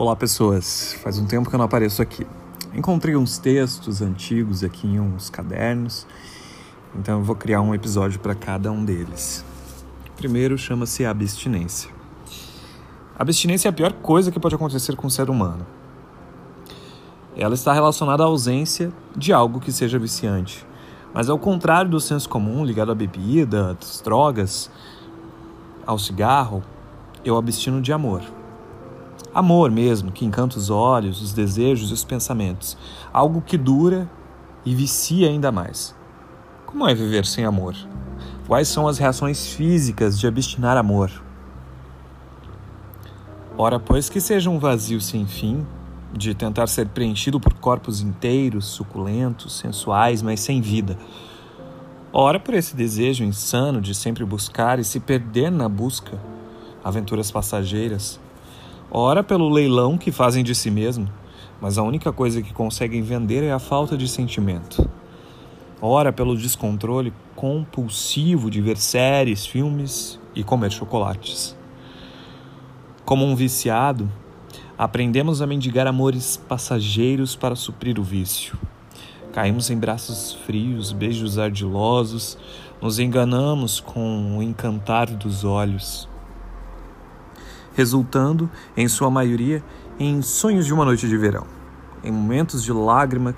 Olá, pessoas. Faz um tempo que eu não apareço aqui. Encontrei uns textos antigos aqui em uns cadernos, então eu vou criar um episódio para cada um deles. O primeiro chama-se abstinência. abstinência é a pior coisa que pode acontecer com o ser humano. Ela está relacionada à ausência de algo que seja viciante. Mas ao contrário do senso comum ligado à bebida, às drogas, ao cigarro, eu abstino de amor. Amor mesmo, que encanta os olhos, os desejos e os pensamentos. Algo que dura e vicia ainda mais. Como é viver sem amor? Quais são as reações físicas de abstinar amor? Ora, pois que seja um vazio sem fim, de tentar ser preenchido por corpos inteiros, suculentos, sensuais, mas sem vida. Ora, por esse desejo insano de sempre buscar e se perder na busca, aventuras passageiras, Ora pelo leilão que fazem de si mesmo, mas a única coisa que conseguem vender é a falta de sentimento. Ora pelo descontrole compulsivo de ver séries, filmes e comer chocolates. Como um viciado, aprendemos a mendigar amores passageiros para suprir o vício. Caímos em braços frios, beijos ardilosos, nos enganamos com o encantar dos olhos resultando, em sua maioria, em sonhos de uma noite de verão, em momentos de lágrimas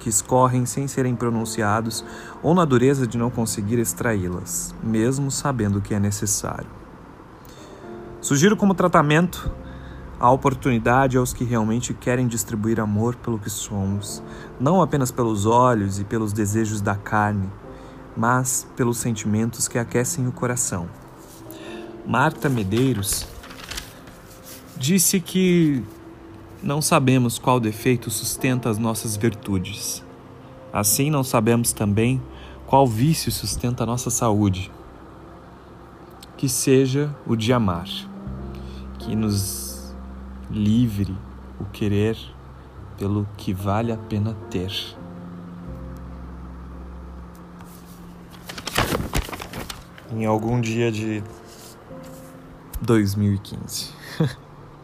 que escorrem sem serem pronunciados ou na dureza de não conseguir extraí-las, mesmo sabendo que é necessário. Sugiro como tratamento a oportunidade aos que realmente querem distribuir amor pelo que somos, não apenas pelos olhos e pelos desejos da carne, mas pelos sentimentos que aquecem o coração. Marta Medeiros disse que não sabemos qual defeito sustenta as nossas virtudes. Assim, não sabemos também qual vício sustenta a nossa saúde. Que seja o de amar, que nos livre o querer pelo que vale a pena ter. Em algum dia de 2015.